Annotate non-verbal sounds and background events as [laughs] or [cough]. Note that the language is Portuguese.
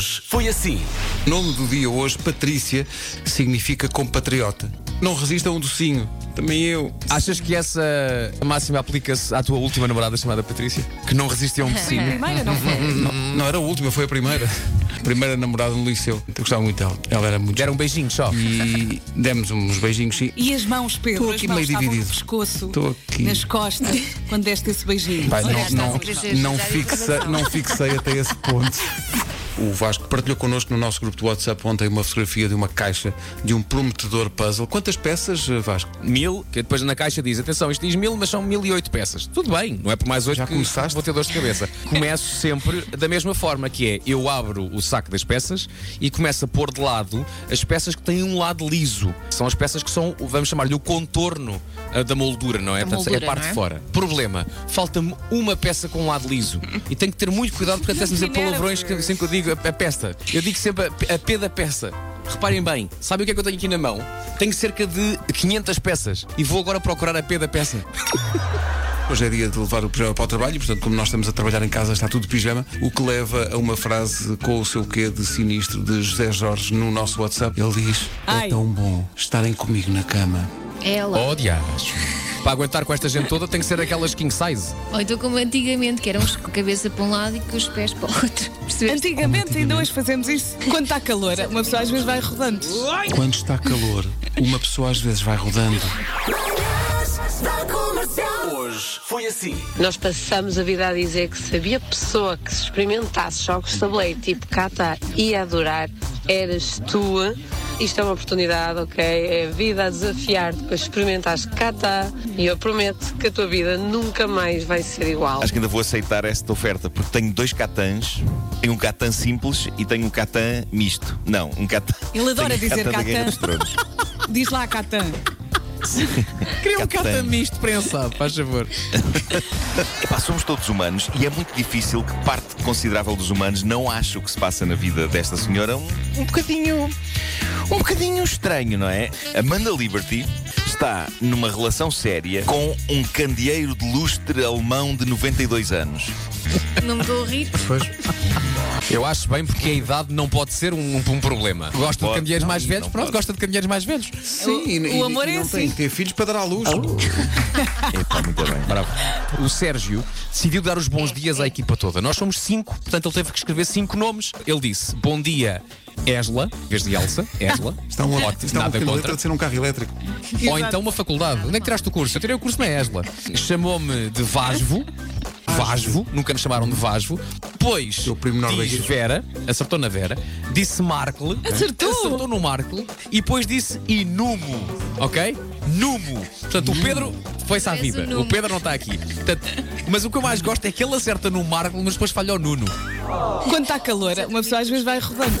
Hoje foi assim. Nome do dia hoje, Patrícia, significa compatriota. Não resiste a um docinho. Também eu. Achas que essa máxima aplica-se à tua última namorada chamada Patrícia? Que não resiste a um docinho? [laughs] Primeira, não foi? Não, não era a última, foi a primeira. Primeira namorada no liceu. Eu gostava muito dela. Ela era muito. Deram um beijinho só. E demos uns beijinhos, sim. E as mãos, Pedro? Estou as aqui mãos meio dividido. no pescoço, Estou aqui. nas costas, quando deste esse beijinho. Pai, não, não, a não, fixe, coração. não fixei até esse ponto. O Vasco partilhou connosco no nosso grupo de WhatsApp ontem uma fotografia de uma caixa de um prometedor puzzle. Quantas peças, eh, Vasco? Mil, que depois na caixa diz: atenção, isto diz mil, mas são mil e oito peças. Tudo bem, não é por mais oito Já que começaste? vou ter dores de cabeça. [laughs] Começo sempre da mesma forma, que é eu abro o saco das peças e começo a pôr de lado as peças que têm um lado liso. São as peças que são, vamos chamar-lhe, o contorno ah, da moldura, não é? Portanto, é a parte é? de fora. Problema, falta-me uma peça com um lado liso. E tenho que ter muito cuidado porque [laughs] até se me dizer palavrões que assim que eu digo a, a pesta. Eu digo sempre a, a P da peça. Reparem bem, sabem o que é que eu tenho aqui na mão? Tenho cerca de 500 peças e vou agora procurar a P da peça. [laughs] Hoje é dia de levar o pijama para o trabalho e, portanto, como nós estamos a trabalhar em casa, está tudo de pijama, o que leva a uma frase com o seu quê de sinistro de José Jorge no nosso WhatsApp. Ele diz: Ai. É tão bom estarem comigo na cama. Ela. Oh, diacho. Para aguentar com esta gente toda tem que ser aquelas king size. Ou então como antigamente, que éramos com a cabeça para um lado e com os pés para o outro. [laughs] Percebeste? Antigamente, ainda hoje fazemos isso. Quando está calor, uma pessoa às vezes vai rodando. Quando está calor, uma pessoa às vezes vai rodando. Hoje foi assim. Nós passamos a vida a dizer que se havia pessoa que se experimentasse jogos de tabuleiro tipo Kata ia adorar, eras tu. Isto é uma oportunidade, ok? É a vida a desafiar-te para experimentares Kata e eu prometo que a tua vida nunca mais vai ser igual. Acho que ainda vou aceitar esta oferta porque tenho dois catãs. Tenho um catã simples e tenho um catã misto. Não, um catã. Ele adora tenho dizer catã. dos Tronos. [laughs] Diz lá, Catan. [laughs] Queria um Catã. cata misto prensado, faz favor. [laughs] Epá, somos todos humanos e é muito difícil que parte considerável dos humanos não ache o que se passa na vida desta senhora um, um bocadinho. um bocadinho estranho, não é? Amanda Liberty está numa relação séria com um candeeiro de lustre alemão de 92 anos. Não me estou a rir. Eu acho bem porque a idade não pode ser um, um problema. Gosta de candeeiros mais velhos? Pronto, pode. gosta de candeeiros mais velhos. Sim, O- e, o amor e é não assim. tem que ter filhos para dar à luz. Epá, muito bem. Bravo. O Sérgio decidiu dar os bons dias à equipa toda. Nós somos cinco, portanto ele teve que escrever cinco nomes. Ele disse: Bom dia, Esla, em vez de Elsa, Esla. [laughs] Está um, Ótimo, está um nada pequeno contra. de ser um carro elétrico. Ou então uma faculdade. Onde é que tiraste o curso? Eu tirei o curso na Esla. Chamou-me de Vasvo. Vasvo, nunca me chamaram de Vasvo. Depois Teu primo diz norueguês. Vera, acertou na Vera. Disse Markle. Acertou? Acertou no Markle. E depois disse Inumo. Ok? Numo. Portanto, o Pedro foi-se à És o vida. Numo. O Pedro não está aqui. Portanto, mas o que eu mais gosto é que ele acerta no Markle, mas depois falha o Nuno. Quando está calor, uma pessoa às vezes vai rodando.